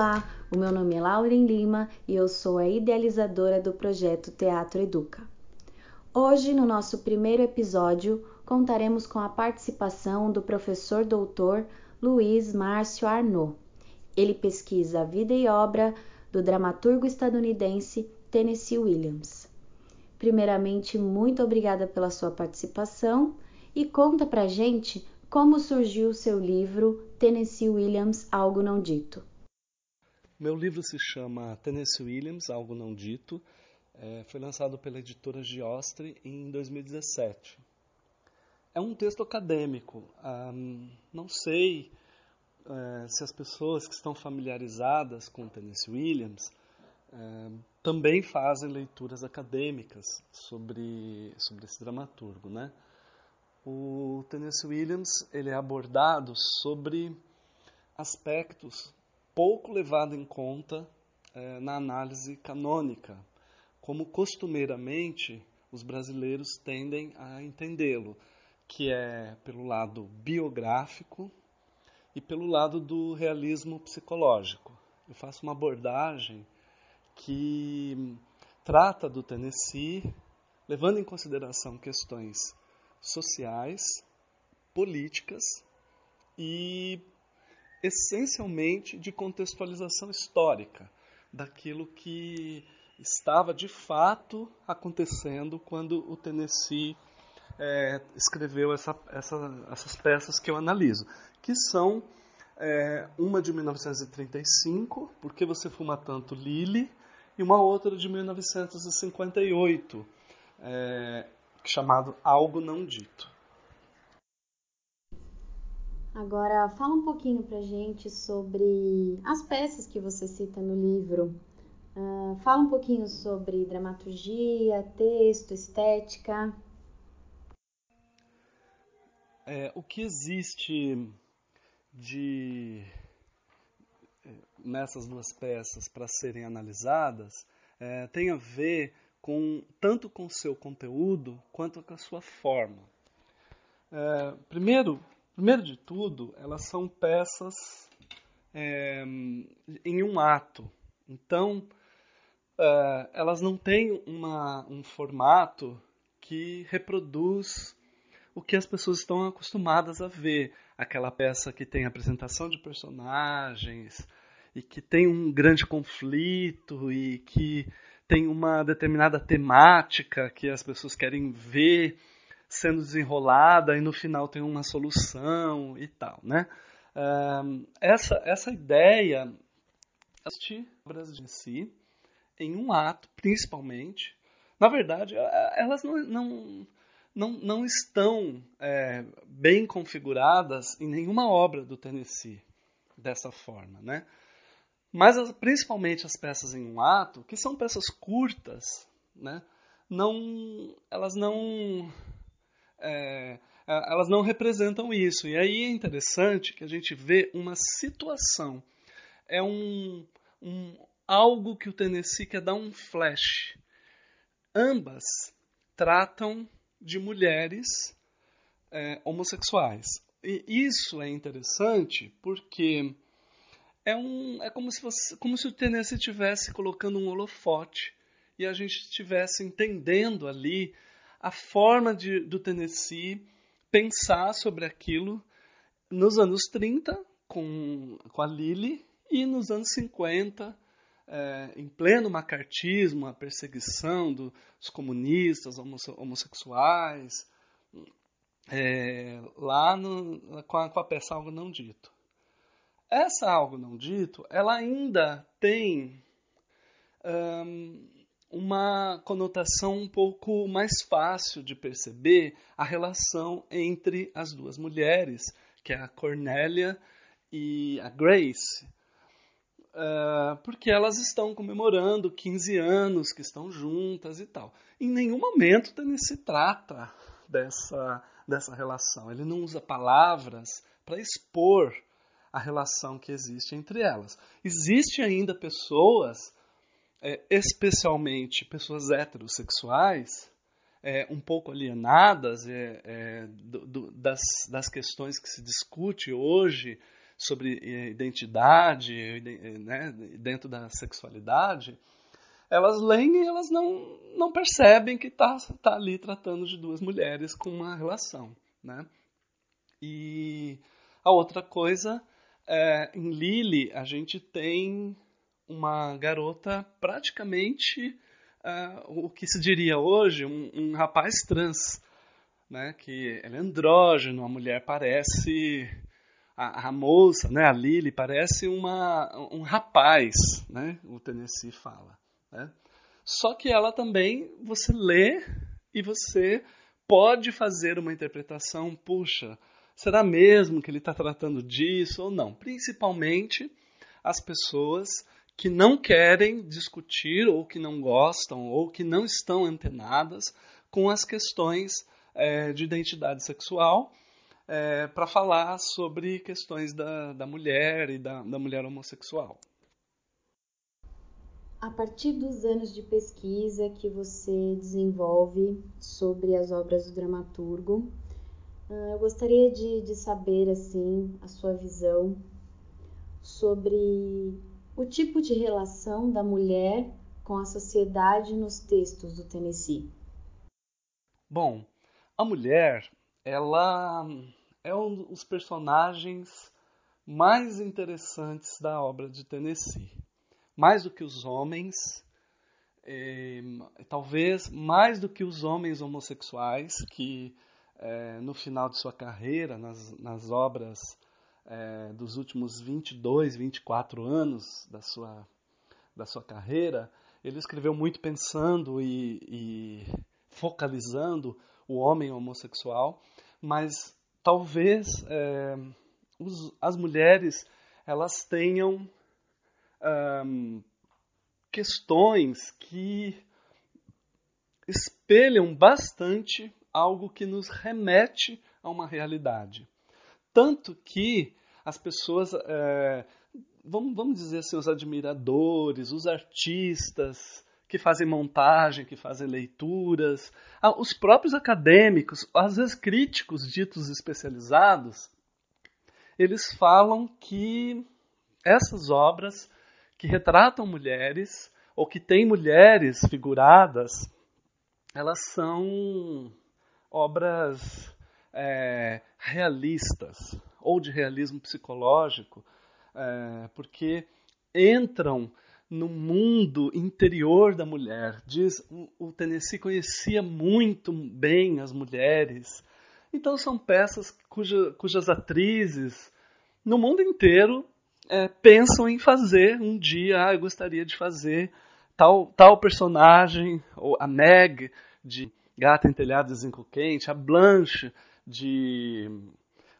Olá, o meu nome é Lauren Lima e eu sou a idealizadora do projeto Teatro Educa. Hoje, no nosso primeiro episódio, contaremos com a participação do professor doutor Luiz Márcio Arnaud. Ele pesquisa a vida e obra do dramaturgo estadunidense Tennessee Williams. Primeiramente, muito obrigada pela sua participação e conta pra gente como surgiu o seu livro Tennessee Williams Algo Não Dito. Meu livro se chama Tennessee Williams, Algo Não Dito. É, foi lançado pela editora Giostre em 2017. É um texto acadêmico. não sei é, se as pessoas que estão familiarizadas com Tennessee Williams é, também fazem leituras acadêmicas sobre, sobre esse dramaturgo. Né? O Tennessee Williams ele é abordado sobre aspectos pouco levado em conta é, na análise canônica, como costumeiramente os brasileiros tendem a entendê-lo, que é pelo lado biográfico e pelo lado do realismo psicológico. Eu faço uma abordagem que trata do Tennessee, levando em consideração questões sociais, políticas e essencialmente de contextualização histórica daquilo que estava de fato acontecendo quando o Tennessee é, escreveu essa, essa, essas peças que eu analiso, que são é, uma de 1935, Por que você fuma tanto, Lily, e uma outra de 1958, é, chamado Algo Não Dito. Agora, fala um pouquinho pra gente sobre as peças que você cita no livro. Uh, fala um pouquinho sobre dramaturgia, texto, estética. É, o que existe de é, nessas duas peças para serem analisadas é, tem a ver com tanto com seu conteúdo quanto com a sua forma. É, primeiro, Primeiro de tudo, elas são peças é, em um ato. Então, é, elas não têm uma, um formato que reproduz o que as pessoas estão acostumadas a ver. Aquela peça que tem apresentação de personagens e que tem um grande conflito e que tem uma determinada temática que as pessoas querem ver sendo desenrolada e no final tem uma solução e tal, né? essa, essa ideia assistir obras de si em um ato, principalmente. Na verdade, elas não, não, não, não estão é, bem configuradas em nenhuma obra do Tennessee dessa forma, né? Mas principalmente as peças em um ato, que são peças curtas, né? Não, elas não é, elas não representam isso. E aí é interessante que a gente vê uma situação. É um, um algo que o Tennessee quer dar um flash. Ambas tratam de mulheres é, homossexuais. E isso é interessante porque é, um, é como, se como se o Tennessee estivesse colocando um holofote e a gente estivesse entendendo ali a forma de, do Tennessee pensar sobre aquilo nos anos 30, com, com a Lily, e nos anos 50, é, em pleno macartismo, a perseguição dos comunistas, homosse homossexuais, é, lá no, com, a, com a peça Algo Não Dito. Essa Algo Não Dito, ela ainda tem uma conotação um pouco mais fácil de perceber a relação entre as duas mulheres, que é a Cornélia e a Grace, uh, porque elas estão comemorando 15 anos que estão juntas e tal. Em nenhum momento se trata dessa, dessa relação. Ele não usa palavras para expor a relação que existe entre elas. Existem ainda pessoas é, especialmente pessoas heterossexuais, é, um pouco alienadas é, é, do, do, das, das questões que se discute hoje sobre identidade, né, dentro da sexualidade, elas leem e elas não, não percebem que está tá ali tratando de duas mulheres com uma relação. Né? E a outra coisa, é, em Lily, a gente tem uma garota praticamente uh, o que se diria hoje, um, um rapaz trans, né? que é andrógeno, a mulher parece a, a, moça, né, a Lily, parece uma, um rapaz, né, o Tennessee fala. Né? Só que ela também, você lê e você pode fazer uma interpretação, puxa, será mesmo que ele está tratando disso ou não? Principalmente as pessoas que não querem discutir ou que não gostam ou que não estão antenadas com as questões é, de identidade sexual é, para falar sobre questões da, da mulher e da, da mulher homossexual. A partir dos anos de pesquisa que você desenvolve sobre as obras do dramaturgo, ah, eu gostaria de, de saber assim a sua visão sobre o tipo de relação da mulher com a sociedade nos textos do Tennessee. Bom, a mulher, ela é um dos personagens mais interessantes da obra de Tennessee mais do que os homens, é, talvez mais do que os homens homossexuais que é, no final de sua carreira, nas, nas obras é, dos últimos 22, 24 anos da sua, da sua carreira, ele escreveu muito pensando e, e focalizando o homem homossexual, mas talvez é, os, as mulheres elas tenham um, questões que espelham bastante algo que nos remete a uma realidade. Tanto que as pessoas, é, vamos, vamos dizer assim, os admiradores, os artistas que fazem montagem, que fazem leituras, os próprios acadêmicos, às vezes críticos ditos especializados, eles falam que essas obras que retratam mulheres ou que têm mulheres figuradas, elas são obras é, realistas ou de realismo psicológico, é, porque entram no mundo interior da mulher. Diz o, Tennessee conhecia muito bem as mulheres. Então são peças cuja, cujas atrizes no mundo inteiro é, pensam em fazer um dia, ah, eu gostaria de fazer tal, tal personagem, ou a Meg de Gata em Telhado de Zinco Quente, a Blanche de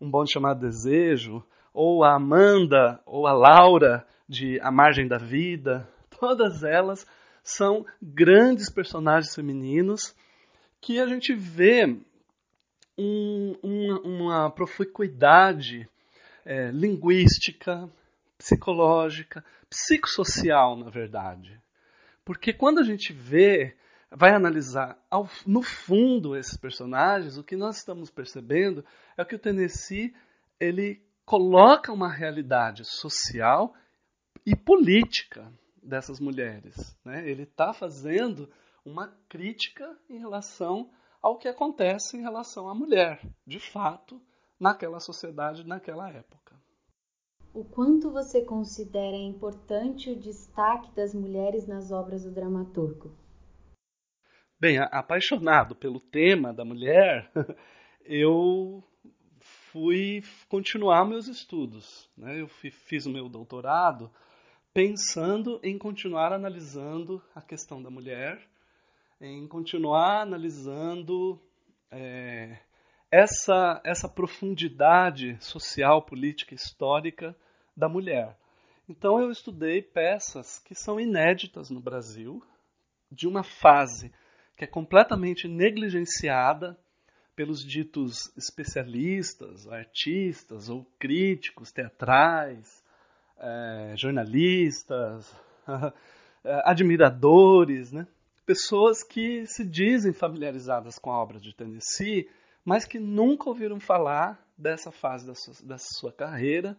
Um Bom Chamado Desejo, ou a Amanda ou a Laura de A Margem da Vida, todas elas são grandes personagens femininos que a gente vê um, uma, uma proficuidade é, linguística, psicológica, psicossocial, na verdade. Porque quando a gente vê, vai analisar ao, no fundo esses personagens, o que nós estamos percebendo é que o Tennessee ele coloca uma realidade social e política dessas mulheres. Né? Ele está fazendo uma crítica em relação ao que acontece em relação à mulher, de fato, naquela sociedade, naquela época o quanto você considera importante o destaque das mulheres nas obras do dramaturgo? Bem, apaixonado pelo tema da mulher, eu fui continuar meus estudos. Né? Eu fiz o meu doutorado pensando em continuar analisando a questão da mulher, em continuar analisando é, essa, essa profundidade social, política, histórica da mulher. Então eu estudei peças que são inéditas no Brasil, de uma fase que é completamente negligenciada pelos ditos especialistas, artistas ou críticos teatrais, é, jornalistas, admiradores, né? pessoas que se dizem familiarizadas com a obra de Tennessee, mas que nunca ouviram falar dessa fase da sua, da sua carreira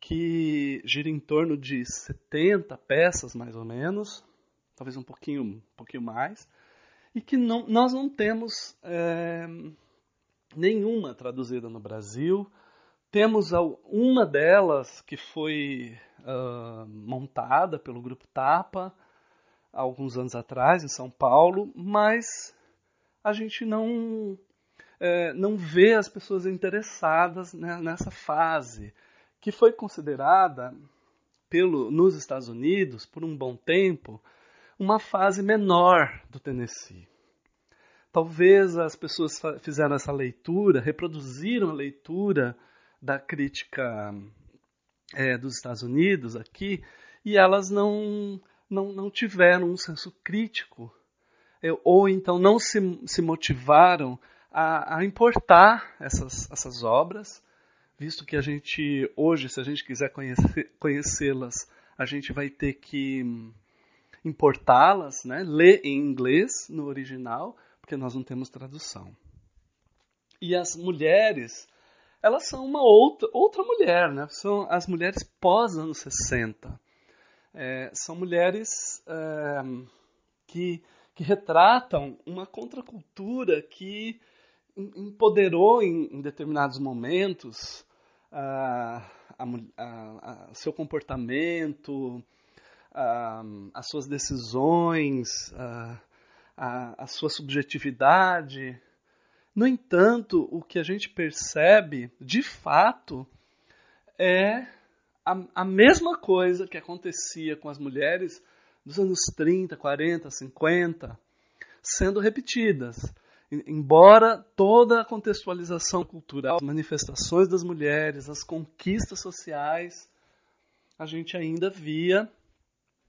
que gira em torno de 70 peças, mais ou menos, talvez um pouquinho, um pouquinho mais, e que não, nós não temos é, nenhuma traduzida no Brasil. Temos uma delas que foi uh, montada pelo Grupo Tapa alguns anos atrás, em São Paulo, mas a gente não, é, não vê as pessoas interessadas né, nessa fase que foi considerada pelo, nos Estados Unidos, por um bom tempo, uma fase menor do Tennessee. Talvez as pessoas fizeram essa leitura, reproduziram a leitura da crítica é, dos Estados Unidos aqui, e elas não, não, não tiveram um senso crítico, é, ou então não se, se motivaram a, a importar essas, essas obras visto que a gente, hoje, se a gente quiser conhecê-las, a gente vai ter que importá-las, né? ler em inglês no original, porque nós não temos tradução. E as mulheres, elas são uma outra, outra mulher, né? são as mulheres pós anos 60. É, são mulheres é, que, que retratam uma contracultura que empoderou em, em determinados momentos a, a, a, seu comportamento, as suas decisões, a, sua subjetividade. No entanto, o que a gente percebe, de fato, é a, mesma coisa que acontecia com as mulheres dos anos 30, 40, 50, sendo repetidas embora toda a contextualização cultural, as manifestações das mulheres, as conquistas sociais, a gente ainda via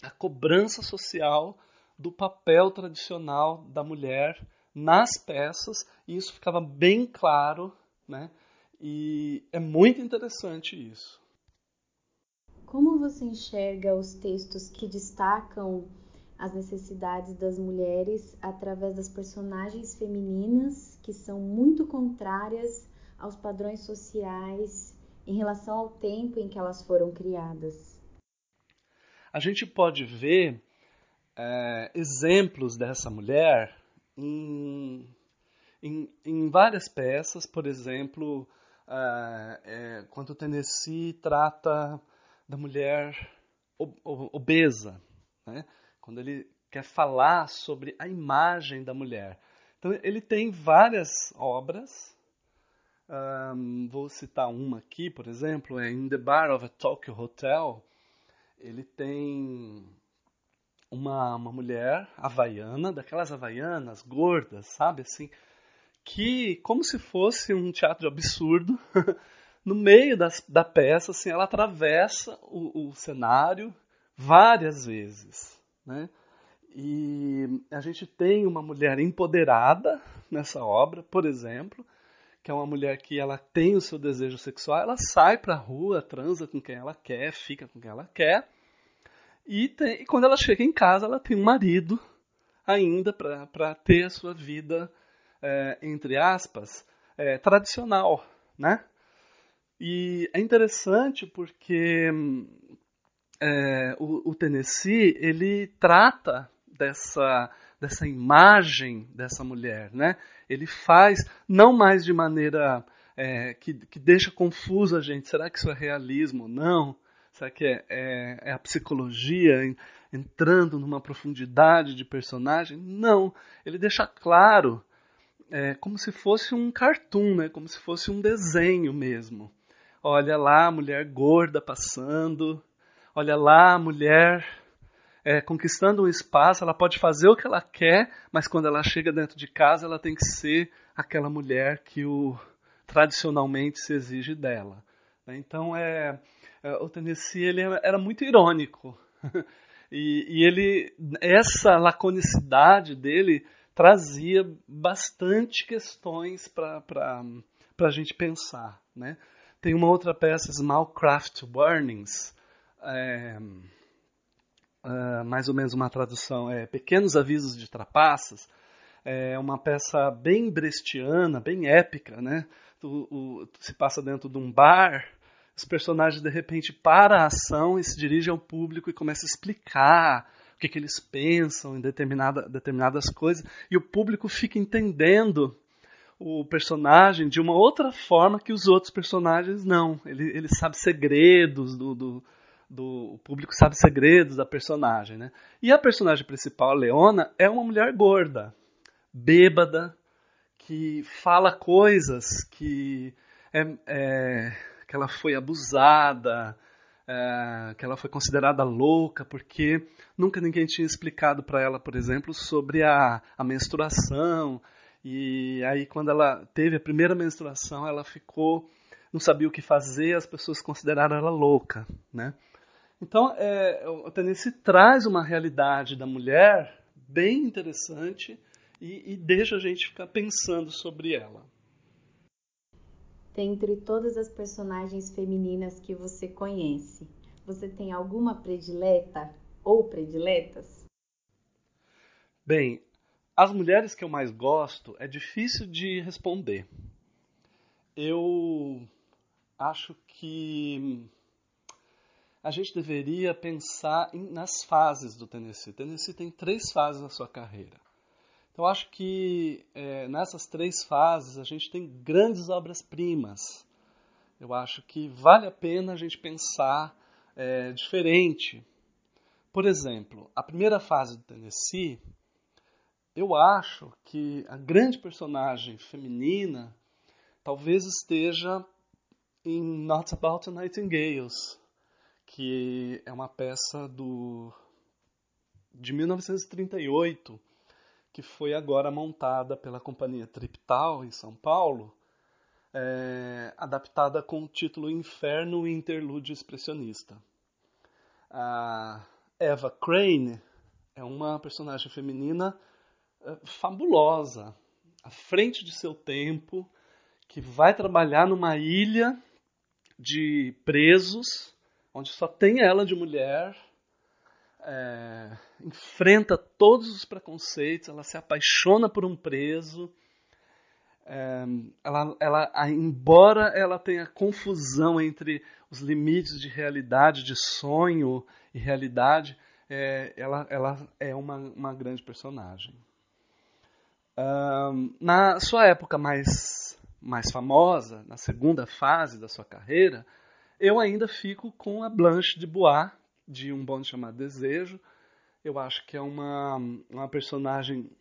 a cobrança social do papel tradicional da mulher nas peças, e isso ficava bem claro, né? E é muito interessante isso. Como você enxerga os textos que destacam as necessidades das mulheres através das personagens femininas que são muito contrárias aos padrões sociais em relação ao tempo em que elas foram criadas. A gente pode ver é, exemplos dessa mulher em, em, em, várias peças, por exemplo, é, é, quando Tennessee trata da mulher obesa, né? quando ele quer falar sobre a imagem da mulher. Então, ele tem várias obras. Um, vou citar uma aqui, por exemplo, é In the Bar of a Tokyo Hotel. Ele tem uma, uma mulher havaiana, daquelas havaianas gordas, sabe assim, que como se fosse um teatro absurdo, no meio das, da peça, assim, ela atravessa o, o cenário várias vezes. Né? E a gente tem uma mulher empoderada nessa obra, por exemplo, que é uma mulher que ela tem o seu desejo sexual, ela sai para a rua, transa com quem ela quer, fica com quem ela quer, e, tem, e quando ela chega em casa, ela tem um marido ainda para ter a sua vida, é, entre aspas, é, tradicional, né? E é interessante porque é, o, o, Tennessee ele trata dessa dessa imagem dessa mulher, né? Ele faz não mais de maneira é, que, que deixa confusa a gente. Será que isso é realismo? Não. Será que é, é, é a psicologia entrando numa profundidade de personagem? Não. Ele deixa claro, é, como se fosse um cartoon, né? Como se fosse um desenho mesmo. Olha lá a mulher gorda passando, Olha lá, a mulher é, conquistando um espaço, ela pode fazer o que ela quer, mas quando ela chega dentro de casa, ela tem que ser aquela mulher que o tradicionalmente se exige dela. Né? Então, é, é, o Tennessee ele era muito irônico. E, e ele, essa laconicidade dele trazia bastante questões para a gente pensar. Né? Tem uma outra peça, Small Craft Warnings, é, é, mais ou menos uma tradução, é Pequenos Avisos de Trapaças, é uma peça bem brestiana, bem épica, né? O, o, se passa dentro de um bar os personagens de repente param a ação e se dirigem ao público e começam a explicar o que, que eles pensam em determinada, determinadas coisas, e o público fica entendendo o personagem de uma outra forma que os outros personagens não. Ele, ele sabe segredos do, do, do, público sabe segredos da personagem. Né? E a personagem principal, a Leona, é uma mulher gorda, bêbada, que fala coisas que. É, é, que ela foi abusada, é, que ela foi considerada louca, porque nunca ninguém tinha explicado para ela, por exemplo, sobre a, a menstruação. E aí, quando ela teve a primeira menstruação, ela ficou, não sabia o que fazer, as pessoas consideraram ela louca, né? Então, é, o Tennessee traz uma realidade da mulher bem interessante e, e deixa a gente ficar pensando sobre ela. Dentre todas as personagens femininas que você conhece, você tem alguma predileta ou prediletas? Bem, as mulheres que eu mais gosto é difícil de responder. Eu acho que a gente deveria pensar em, nas fases do Tennessee. Tennessee tem três fases na sua carreira. Então, acho que é, nessas três fases a gente tem grandes obras-primas. Eu acho que vale a pena a gente pensar é, diferente. Por exemplo, a primeira fase do Tennessee, eu acho que a grande personagem feminina talvez esteja em Not About Nightingales, que é uma peça do de 1938 que foi agora montada pela companhia Triptal em São Paulo, é, adaptada com o título Inferno Interlúdio Expressionista. A Eva Crane é uma personagem feminina é, fabulosa, à frente de seu tempo, que vai trabalhar numa ilha de presos, onde só tem ela de mulher, é, enfrenta todos os preconceitos, ela se apaixona por um preso. É, ela, ela, embora ela tenha confusão entre os limites de realidade, de sonho e realidade, é, ela, ela é uma, uma grande personagem. na sua época mais, mais famosa, na segunda fase da sua carreira, eu ainda fico com a Blanche de Bois, de Um Bonde Chamado Desejo. Eu acho que é uma, uma personagem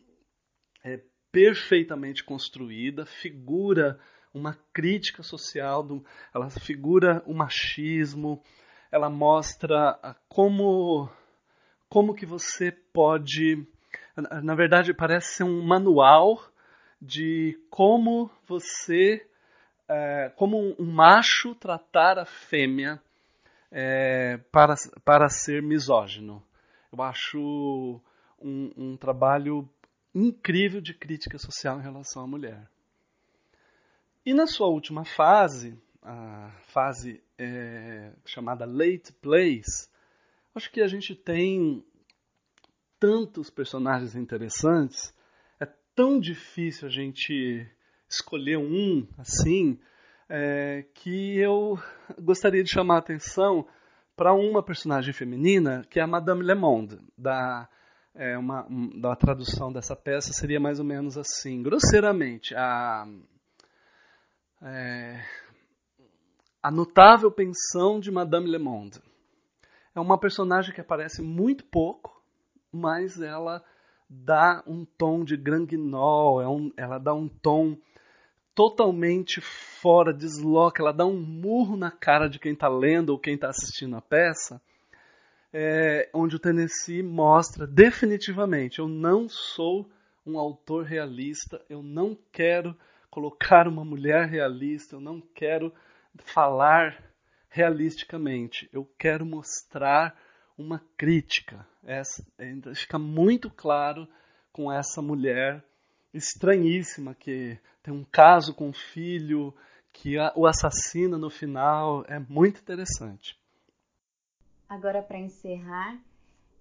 é, perfeitamente construída, figura uma crítica social, do, ela figura o machismo, ela mostra como, como que você pode. Na verdade, parece ser um manual de como você, é, como um macho tratar a fêmea é, para, para ser misógino. Eu acho um, um trabalho incrível de crítica social em relação à mulher. E na sua última fase, a fase é, chamada Late Plays, acho que a gente tem tantos personagens interessantes, é tão difícil a gente escolher um assim, é, que eu gostaria de chamar a atenção para uma personagem feminina, que é a Madame Le Monde, da, é, uma, da tradução dessa peça seria mais ou menos assim, grosseiramente, a, é, a notável pensão de Madame Le Monde. É uma personagem que aparece muito pouco, mas ela dá um tom de grand guignol, é um, ela dá um tom totalmente fora, desloca, ela dá um murro na cara de quem está lendo ou quem está assistindo a peça, é, onde o Tennessee mostra definitivamente: eu não sou um autor realista, eu não quero colocar uma mulher realista, eu não quero falar realisticamente, eu quero mostrar uma crítica. Essa, fica muito claro com essa mulher estranhíssima que tem um caso com o filho que o assassina no final. É muito interessante. Agora, para encerrar,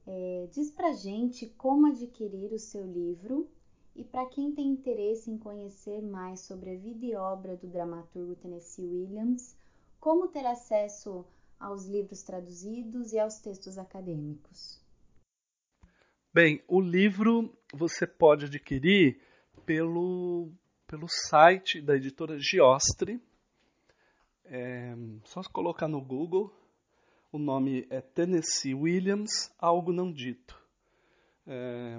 é, diz pra gente como adquirir o seu livro e para quem tem interesse em conhecer mais sobre a vida e obra do dramaturgo Tennessee Williams, como ter acesso aos livros traduzidos e aos textos acadêmicos? Bem, o livro você pode adquirir pelo, pelo site da editora Giostre. É, só colocar no Google. O nome é Tennessee Williams, Algo Não Dito. É,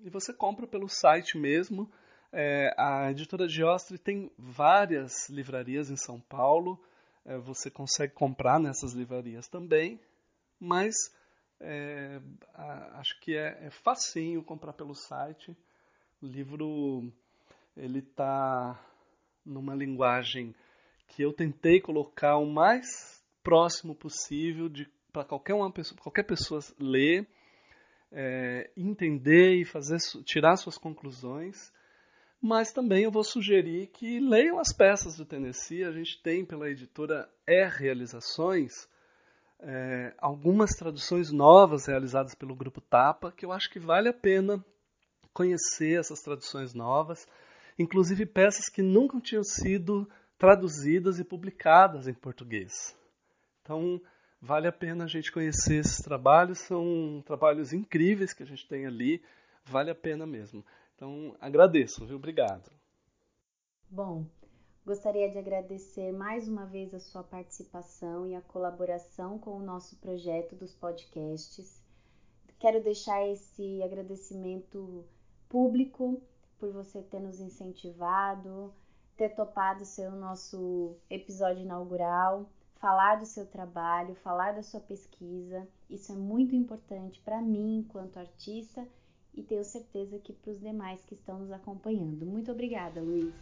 e você compra pelo site mesmo. É, a editora Giostre tem várias livrarias em São Paulo. É, você consegue comprar nessas livrarias também. Mas é, acho que é, é facinho comprar pelo site. Livro ele está numa linguagem que eu tentei colocar o mais próximo possível de para qualquer uma pessoa, qualquer pessoa ler, é, entender e fazer tirar suas conclusões. Mas também eu vou sugerir que leiam as peças do Tennessee. A gente tem pela editora R Realizações é, algumas traduções novas realizadas pelo Grupo Tapa, que eu acho que vale a pena conhecer essas traduções novas, inclusive peças que nunca tinham sido traduzidas e publicadas em português. Então, vale a pena a gente conhecer esses trabalhos, são trabalhos incríveis que a gente tem ali, vale a pena mesmo. Então, agradeço, viu? Obrigado. Bom, Gostaria de agradecer mais uma vez a sua participação e a colaboração com o nosso projeto dos podcasts. Quero deixar esse agradecimento público por você ter nos incentivado, ter topado ser o nosso episódio inaugural, falar do seu trabalho, falar da sua pesquisa. Isso é muito importante para mim enquanto artista e tenho certeza que para os demais que estão nos acompanhando. Muito obrigada, Luiz.